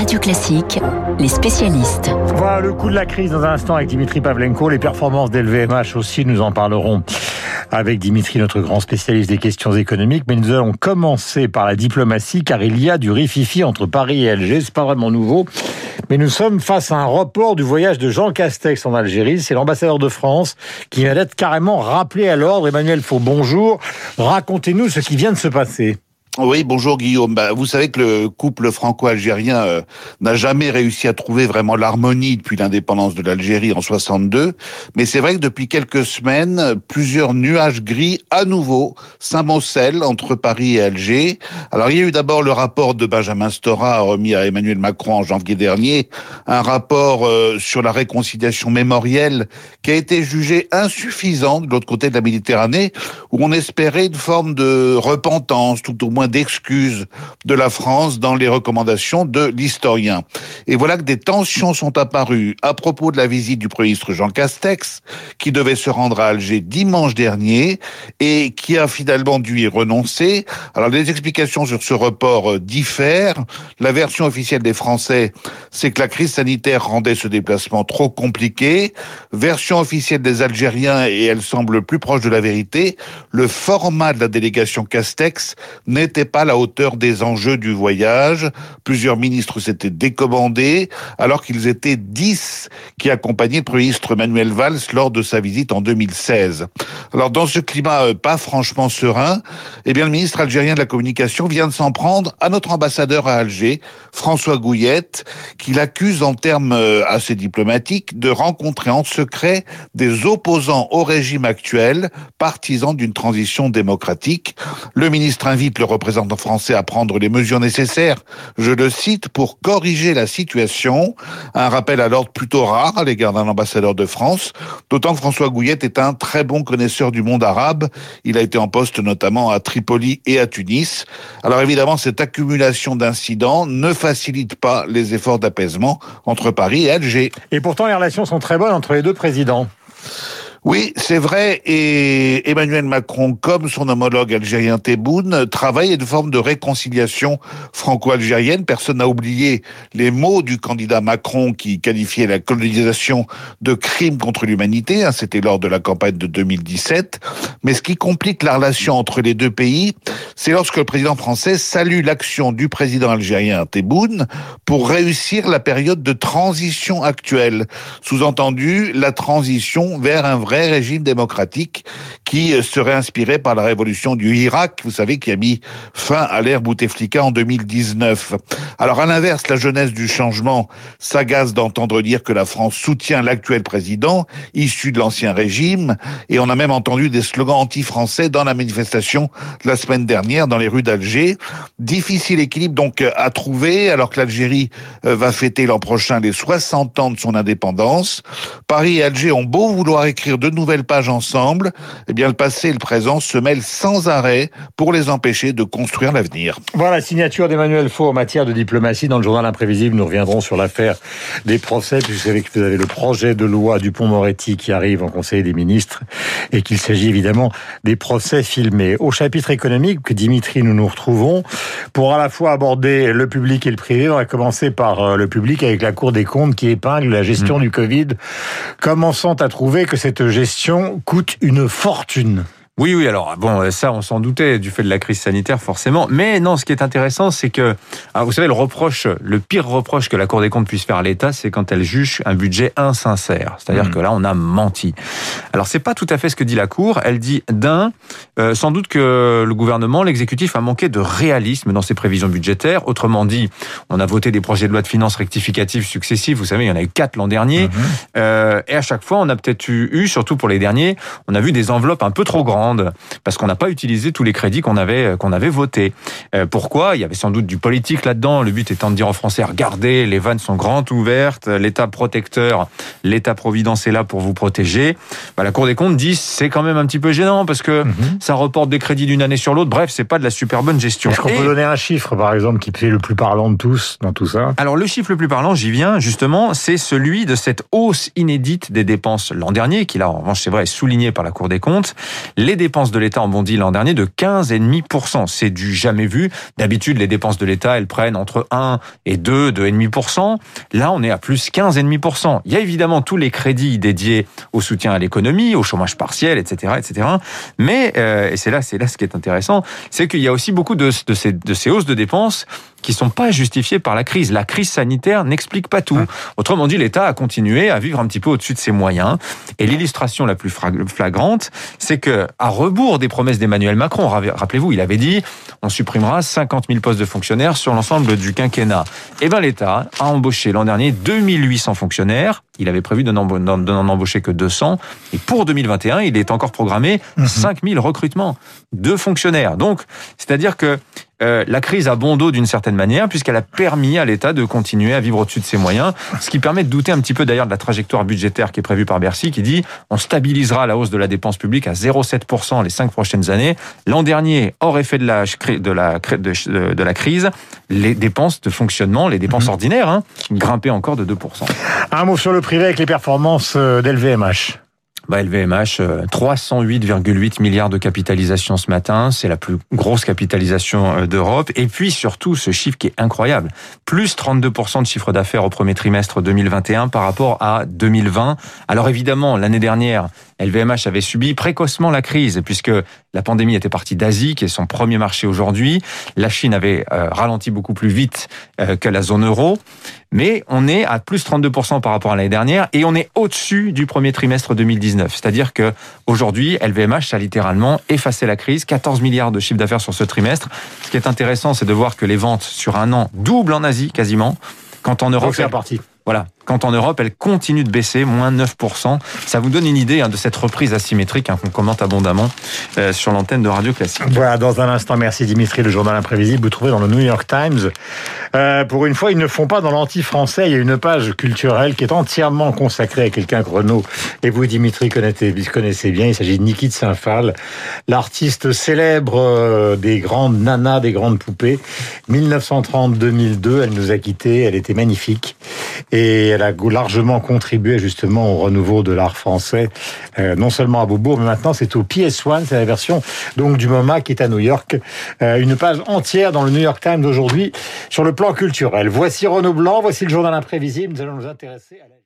Radio Classique, les spécialistes. Voilà le coup de la crise dans un instant avec Dimitri Pavlenko. Les performances d'LVMH aussi, nous en parlerons avec Dimitri, notre grand spécialiste des questions économiques. Mais nous allons commencer par la diplomatie car il y a du rififi entre Paris et Alger. C'est pas vraiment nouveau. Mais nous sommes face à un report du voyage de Jean Castex en Algérie. C'est l'ambassadeur de France qui vient d'être carrément rappelé à l'ordre. Emmanuel Faux, bonjour. Racontez-nous ce qui vient de se passer. Oui, bonjour Guillaume. Bah, vous savez que le couple franco-algérien euh, n'a jamais réussi à trouver vraiment l'harmonie depuis l'indépendance de l'Algérie en 62, mais c'est vrai que depuis quelques semaines, plusieurs nuages gris à nouveau s'amoncellent entre Paris et Alger. Alors il y a eu d'abord le rapport de Benjamin Stora remis à Emmanuel Macron en janvier dernier, un rapport euh, sur la réconciliation mémorielle qui a été jugé insuffisant de l'autre côté de la Méditerranée, où on espérait une forme de repentance, tout au moins d'excuses de la France dans les recommandations de l'historien. Et voilà que des tensions sont apparues à propos de la visite du Premier ministre Jean Castex, qui devait se rendre à Alger dimanche dernier et qui a finalement dû y renoncer. Alors les explications sur ce report euh, diffèrent. La version officielle des Français, c'est que la crise sanitaire rendait ce déplacement trop compliqué. Version officielle des Algériens, et elle semble plus proche de la vérité, le format de la délégation Castex n'est n'était pas à la hauteur des enjeux du voyage. Plusieurs ministres s'étaient décommandés, alors qu'ils étaient dix qui accompagnaient le Premier ministre Manuel Valls lors de sa visite en 2016. Alors, dans ce climat euh, pas franchement serein, eh bien, le ministre algérien de la Communication vient de s'en prendre à notre ambassadeur à Alger, François Gouillette, qui l'accuse en termes euh, assez diplomatiques de rencontrer en secret des opposants au régime actuel, partisans d'une transition démocratique. Le ministre invite le représentant français à prendre les mesures nécessaires, je le cite, pour corriger la situation. Un rappel à l'ordre plutôt rare à l'égard d'un ambassadeur de France, d'autant que François Gouillette est un très bon connaisseur du monde arabe. Il a été en poste notamment à Tripoli et à Tunis. Alors évidemment, cette accumulation d'incidents ne facilite pas les efforts d'apaisement entre Paris et Alger. Et pourtant, les relations sont très bonnes entre les deux présidents. Oui, c'est vrai, et Emmanuel Macron, comme son homologue algérien Tebboune, travaille à une forme de réconciliation franco-algérienne. Personne n'a oublié les mots du candidat Macron qui qualifiait la colonisation de crime contre l'humanité. Hein, c'était lors de la campagne de 2017. Mais ce qui complique la relation entre les deux pays, c'est lorsque le président français salue l'action du président algérien Tebboune pour réussir la période de transition actuelle. Sous-entendu, la transition vers un vrai vrai régime démocratique qui euh, serait inspiré par la révolution du Irak, vous savez, qui a mis fin à l'ère Bouteflika en 2019. Alors à l'inverse, la jeunesse du changement s'agace d'entendre dire que la France soutient l'actuel président, issu de l'ancien régime, et on a même entendu des slogans anti-français dans la manifestation de la semaine dernière dans les rues d'Alger. Difficile équilibre donc à trouver, alors que l'Algérie euh, va fêter l'an prochain les 60 ans de son indépendance. Paris et Alger ont beau vouloir écrire de nouvelles pages ensemble, eh le passé et le présent se mêlent sans arrêt pour les empêcher de construire l'avenir. Voilà, signature d'Emmanuel Faux en matière de diplomatie. Dans le journal imprévisible, nous reviendrons sur l'affaire des procès, puisque vous savez que vous avez le projet de loi du Pont-Moretti qui arrive en Conseil des ministres et qu'il s'agit évidemment des procès filmés. Au chapitre économique, Dimitri, nous nous retrouvons pour à la fois aborder le public et le privé. On va commencer par euh, le public avec la Cour des comptes qui épingle la gestion mmh. du Covid, commençant à trouver que cette gestion coûte une fortune fortune. Oui, oui, alors bon, ça, on s'en doutait du fait de la crise sanitaire, forcément. Mais non, ce qui est intéressant, c'est que, alors, vous savez, le reproche, le pire reproche que la Cour des comptes puisse faire à l'État, c'est quand elle juge un budget insincère. C'est-à-dire hmm. que là, on a menti. Alors, c'est pas tout à fait ce que dit la Cour. Elle dit d'un, euh, sans doute que le gouvernement, l'exécutif, a manqué de réalisme dans ses prévisions budgétaires. Autrement dit, on a voté des projets de loi de finances rectificatives successifs. Vous savez, il y en a eu quatre l'an dernier. Hmm. Euh, et à chaque fois, on a peut-être eu, surtout pour les derniers, on a vu des enveloppes un peu trop grandes parce qu'on n'a pas utilisé tous les crédits qu'on avait qu'on avait votés. Euh, pourquoi? Il y avait sans doute du politique là-dedans. Le but étant de dire en français regardez, les vannes sont grandes ouvertes, l'État protecteur, l'État providence est là pour vous protéger. Bah, la Cour des comptes dit c'est quand même un petit peu gênant parce que mhm. ça reporte des crédits d'une année sur l'autre. Bref, c'est pas de la super bonne gestion. Est-ce qu'on peut donner un chiffre par exemple qui est le plus parlant de tous dans tout ça? Alors le chiffre le plus parlant, j'y viens justement, c'est celui de cette hausse inédite des dépenses l'an dernier, qui là en revanche c'est vrai est souligné par la Cour des comptes. Les dépenses de l'État ont bondi l'an dernier de 15,5%. C'est du jamais vu. D'habitude, les dépenses de l'État, elles prennent entre 1 et 2, 2,5%. Là, on est à plus 15,5%. Il y a évidemment tous les crédits dédiés au soutien à l'économie, au chômage partiel, etc., etc. Mais, euh, et c'est là, c'est là ce qui est intéressant, c'est qu'il y a aussi beaucoup de, de, ces, de ces hausses de dépenses qui sont pas justifiées par la crise. La crise sanitaire n'explique pas tout. Autrement dit, l'État a continué à vivre un petit peu au-dessus de ses moyens. Et l'illustration la plus flagrante, c'est que, à rebours des promesses d'Emmanuel Macron, rappelez-vous, il avait dit, on supprimera 50 000 postes de fonctionnaires sur l'ensemble du quinquennat. Eh ben, l'État a embauché l'an dernier 2800 fonctionnaires. Il avait prévu de n'en embaucher que 200. Et pour 2021, il est encore programmé 5000 mhm. recrutements de fonctionnaires. Donc, c'est-à-dire que euh, la crise a bon dos d'une certaine manière, puisqu'elle a permis à l'État de continuer à vivre au-dessus de ses moyens, ce qui permet de douter un petit peu d'ailleurs de la trajectoire budgétaire qui est prévue par Bercy, qui dit on stabilisera la hausse de la dépense publique à 0,7% les cinq prochaines années. L'an dernier, hors effet de la, de la, de, la crise, les dépenses de fonctionnement, les dépenses mhm. ordinaires, hein, grimpaient encore de 2%. Un mot sur le privé avec les performances euh, d'LVMH. Bah, LVMH, 308,8 euh, milliards de capitalisation ce matin. C'est la plus grosse capitalisation euh, d'Europe. Et puis surtout, ce chiffre qui est incroyable. Plus 32% de chiffre d'affaires au premier trimestre 2021 par rapport à 2020. Alors évidemment, l'année dernière, LVMH avait subi précocement la crise puisque la pandémie était partie d'Asie, qui est son premier marché aujourd'hui. La Chine avait euh, ralenti beaucoup plus vite que la zone euro. Mais on est à plus 32% par rapport à l'année dernière et on est au-dessus du premier trimestre 2019. C'est-à-dire que aujourd'hui, LVMH a littéralement effacé la crise, 14 milliards de chiffre d'affaires sur ce trimestre. Ce qui est intéressant, c'est de voir que les ventes sur un an doublent en Asie quasiment. Quand en Europe, c'est parti. Voilà. Quand en Europe, elle continue de baisser, moins 9%. Ça vous donne une idée hein, de cette reprise asymétrique hein, qu'on commente abondamment euh, sur l'antenne de Radio Classique. Voilà, dans un instant, merci Dimitri, le journal imprévisible. Vous trouvez dans le New York Times. Euh, pour une fois, ils ne font pas dans l'anti-français. Il y a une page culturelle qui est entièrement consacrée à quelqu'un que Renaud et vous, Dimitri, connaissez, connaissez bien. Il s'agit de Niki de Saint-Phal, l'artiste célèbre euh, des grandes nanas, des grandes poupées. 1930-2002, elle nous a quittés. Elle était magnifique. Et elle a largement contribué justement au renouveau de l'art français, euh, non seulement à Beaubourg, mais maintenant c'est au PS1, c'est la version donc du MoMA qui est à New York. Euh, une page entière dans le New York Times d'aujourd'hui sur le plan culturel. Voici Renaud Blanc, voici le journal imprévisible. Nous allons nous intéresser à.